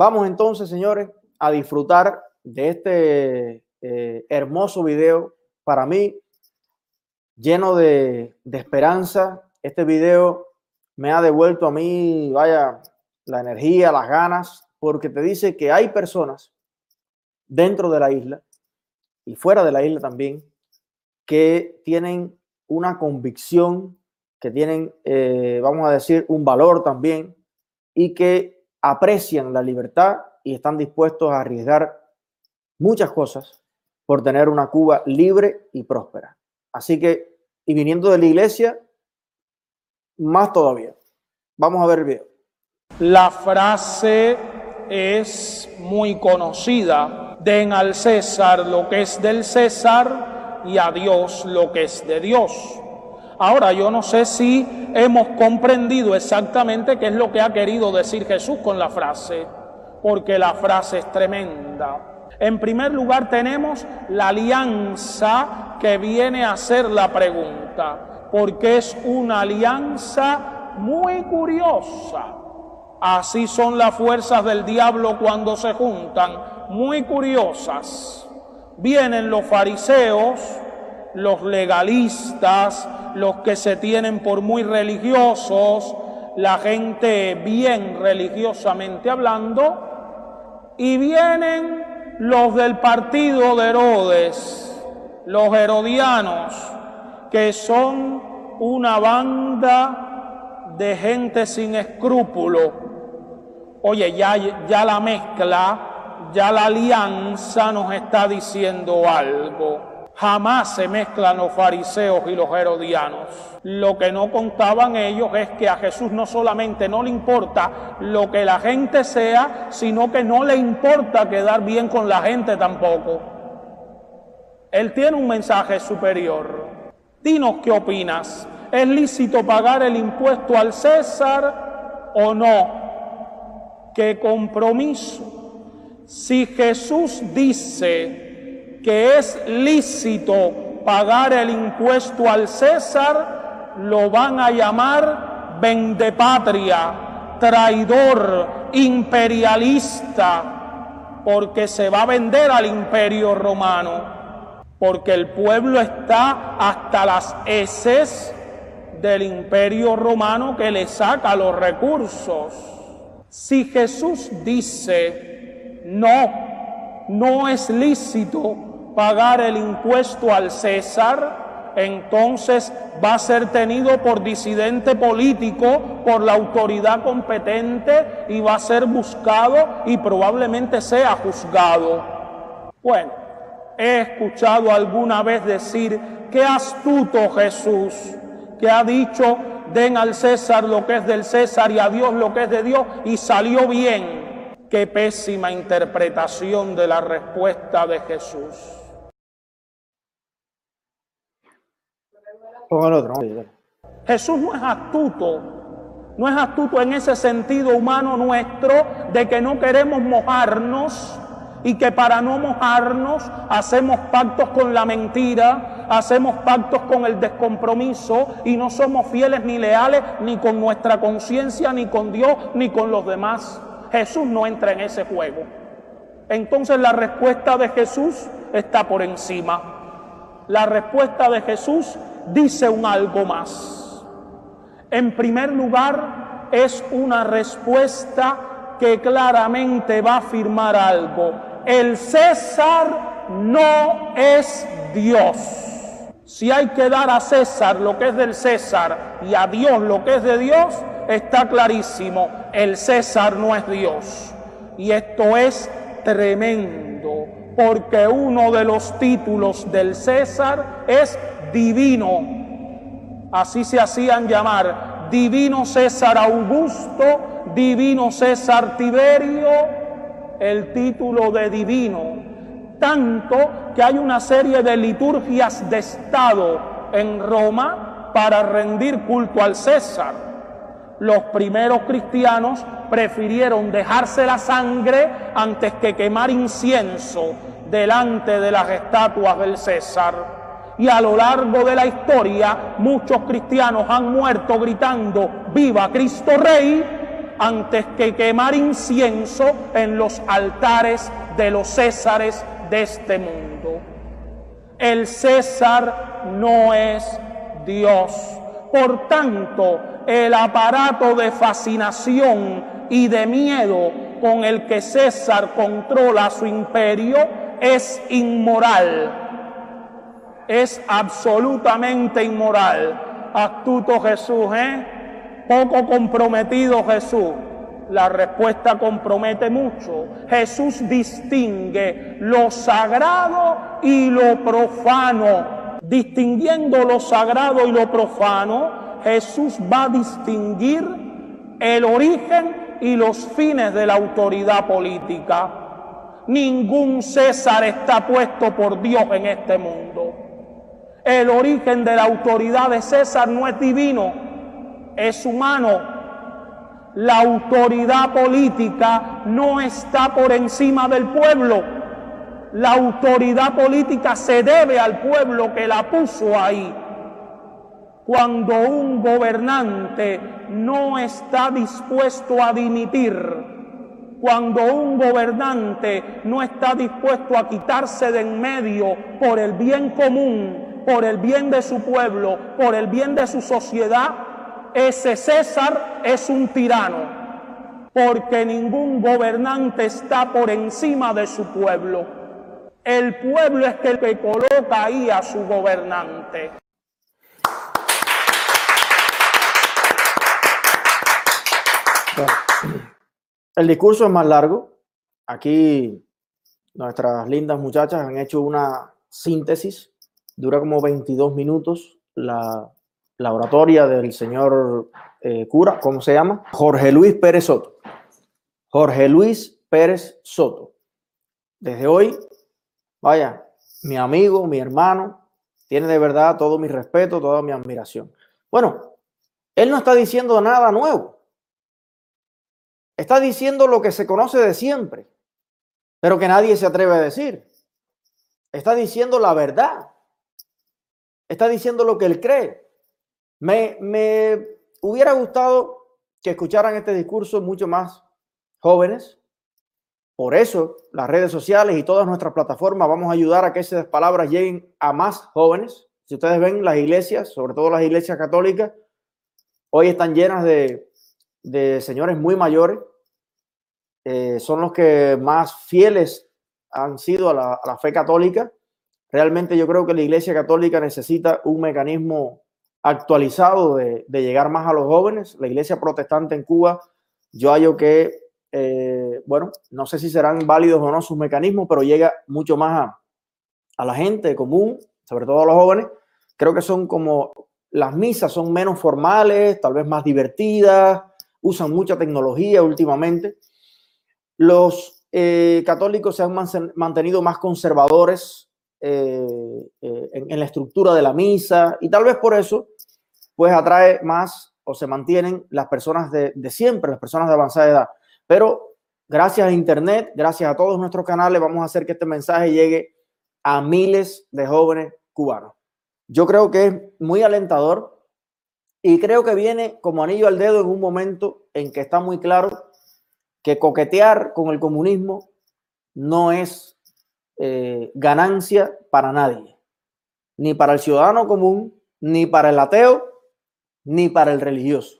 Vamos entonces, señores, a disfrutar de este eh, hermoso video. Para mí, lleno de, esperanza. Este video me ha devuelto a mí, vaya, la energía, las ganas, porque te dice que hay personas dentro de la isla y fuera de la isla también que tienen una convicción, que tienen, eh, vamos a decir, un valor también y que aprecian la libertad y están dispuestos a arriesgar muchas cosas por tener una Cuba libre y próspera. Así que, y viniendo de la iglesia, más todavía. Vamos a ver el video. La frase es muy conocida. Den al César lo que es del César y a Dios lo que es de Dios. Ahora, yo no sé si hemos comprendido exactamente qué es lo que ha querido decir Jesús con la frase, porque la frase es tremenda. En primer lugar tenemos la alianza que viene a ser la pregunta, porque es una alianza muy curiosa. Así son las fuerzas del diablo cuando se juntan, muy curiosas. Vienen los fariseos, los legalistas, los que se tienen por muy religiosos, la gente bien religiosamente hablando, y vienen los del partido de Herodes, los herodianos, que son una banda de gente sin escrúpulo, Oye, ya, ya la mezcla, ya la alianza nos está diciendo algo. Jamás se mezclan los fariseos y los herodianos. Lo que no contaban ellos es que a Jesús no solamente no le importa lo que la gente sea, sino que no le importa quedar bien con la gente tampoco. Él tiene un mensaje superior. Dinos qué opinas. ¿Es lícito pagar el impuesto al César o no? qué compromiso. Si Jesús dice que es lícito pagar el impuesto al César, lo van a llamar vendepatria, traidor, imperialista, porque se va a vender al imperio romano, porque el pueblo está hasta las heces del imperio romano que le saca los recursos. Si Jesús dice, no, no es lícito pagar el impuesto al César, entonces va a ser tenido por disidente político, por la autoridad competente y va a ser buscado y probablemente sea juzgado. Bueno, he escuchado alguna vez decir, qué astuto Jesús, que ha dicho, den al César lo que es del César y a Dios lo que es de Dios, y salió bien. Qué pésima interpretación de la respuesta de Jesús. Jesús no es astuto, no es astuto en ese sentido humano nuestro de que no queremos mojarnos y que para no mojarnos hacemos pactos con la mentira, hacemos pactos con el descompromiso y no somos fieles ni leales ni con nuestra conciencia, ni con Dios, ni con los demás. Jesús no entra en ese juego. Entonces la respuesta de Jesús está por encima. La respuesta de Jesús dice un algo más. En primer lugar, es una respuesta que claramente va a afirmar algo el César no es Dios. Si hay que dar a César lo que es del César y a Dios lo que es de Dios, está clarísimo, el César no es Dios. Y esto es tremendo, porque uno de los títulos del César es divino. Así se hacían llamar, divino César Augusto, divino César Tiberio, el título de divino, tanto que hay una serie de liturgias de Estado en Roma para rendir culto al César. Los primeros cristianos prefirieron dejarse la sangre antes que quemar incienso delante de las estatuas del César. Y a lo largo de la historia muchos cristianos han muerto gritando, viva Cristo Rey, antes que quemar incienso en los altares de los césares de este mundo. El César no es Dios. Por tanto, el aparato de fascinación y de miedo con el que César controla su imperio es inmoral. Es absolutamente inmoral. Astuto Jesús, ¿eh? Poco comprometido Jesús. La respuesta compromete mucho. Jesús distingue lo sagrado y lo profano. Distinguiendo lo sagrado y lo profano, Jesús va a distinguir el origen y los fines de la autoridad política. Ningún César está puesto por Dios en este mundo. El origen de la autoridad de César no es divino, es humano. La autoridad política no está por encima del pueblo. La autoridad política se debe al pueblo que la puso ahí. Cuando un gobernante no está dispuesto a dimitir, cuando un gobernante no está dispuesto a quitarse de en medio por el bien común, por el bien de su pueblo, por el bien de su sociedad, ese César es un tirano, porque ningún gobernante está por encima de su pueblo. El pueblo es el que coloca ahí a su gobernante. El discurso es más largo. Aquí nuestras lindas muchachas han hecho una síntesis. Dura como 22 minutos la, oratoria del señor eh, cura, ¿cómo se llama? Jorge Luis Pérez Soto. Jorge Luis Pérez Soto. Desde hoy, vaya, mi amigo, mi hermano, tiene de verdad todo mi respeto, toda mi admiración. Bueno, él no está diciendo nada nuevo. Está diciendo lo que se conoce de siempre, pero que nadie se atreve a decir. Está diciendo la verdad. Está diciendo lo que él cree. Me, me hubiera gustado que escucharan este discurso mucho más jóvenes. Por eso las redes sociales y todas nuestras plataformas vamos a ayudar a que esas palabras lleguen a más jóvenes. Si ustedes ven las iglesias, sobre todo las iglesias católicas, hoy están llenas de, de señores muy mayores eh, son los que más fieles han sido a la, a la, fe católica. Realmente yo creo que la Iglesia Católica necesita un mecanismo actualizado de, llegar más a los jóvenes. La Iglesia Protestante en Cuba, yo hallo que, eh, bueno, no sé si serán válidos o no sus mecanismos, pero llega mucho más a, a la gente común, sobre todo a los jóvenes. Creo que son como las misas son menos formales, tal vez más divertidas, usan mucha tecnología últimamente los eh, católicos se han mantenido más conservadores eh, eh, en, la estructura de la misa y tal vez por eso pues atrae más o se mantienen las personas de, de siempre, las personas de avanzada edad. Pero gracias a Internet, gracias a todos nuestros canales, vamos a hacer que este mensaje llegue a miles de jóvenes cubanos. Yo creo que es muy alentador y creo que viene como anillo al dedo en un momento en que está muy claro que coquetear con el comunismo no es eh, ganancia para nadie, ni para el ciudadano común, ni para el ateo, ni para el religioso.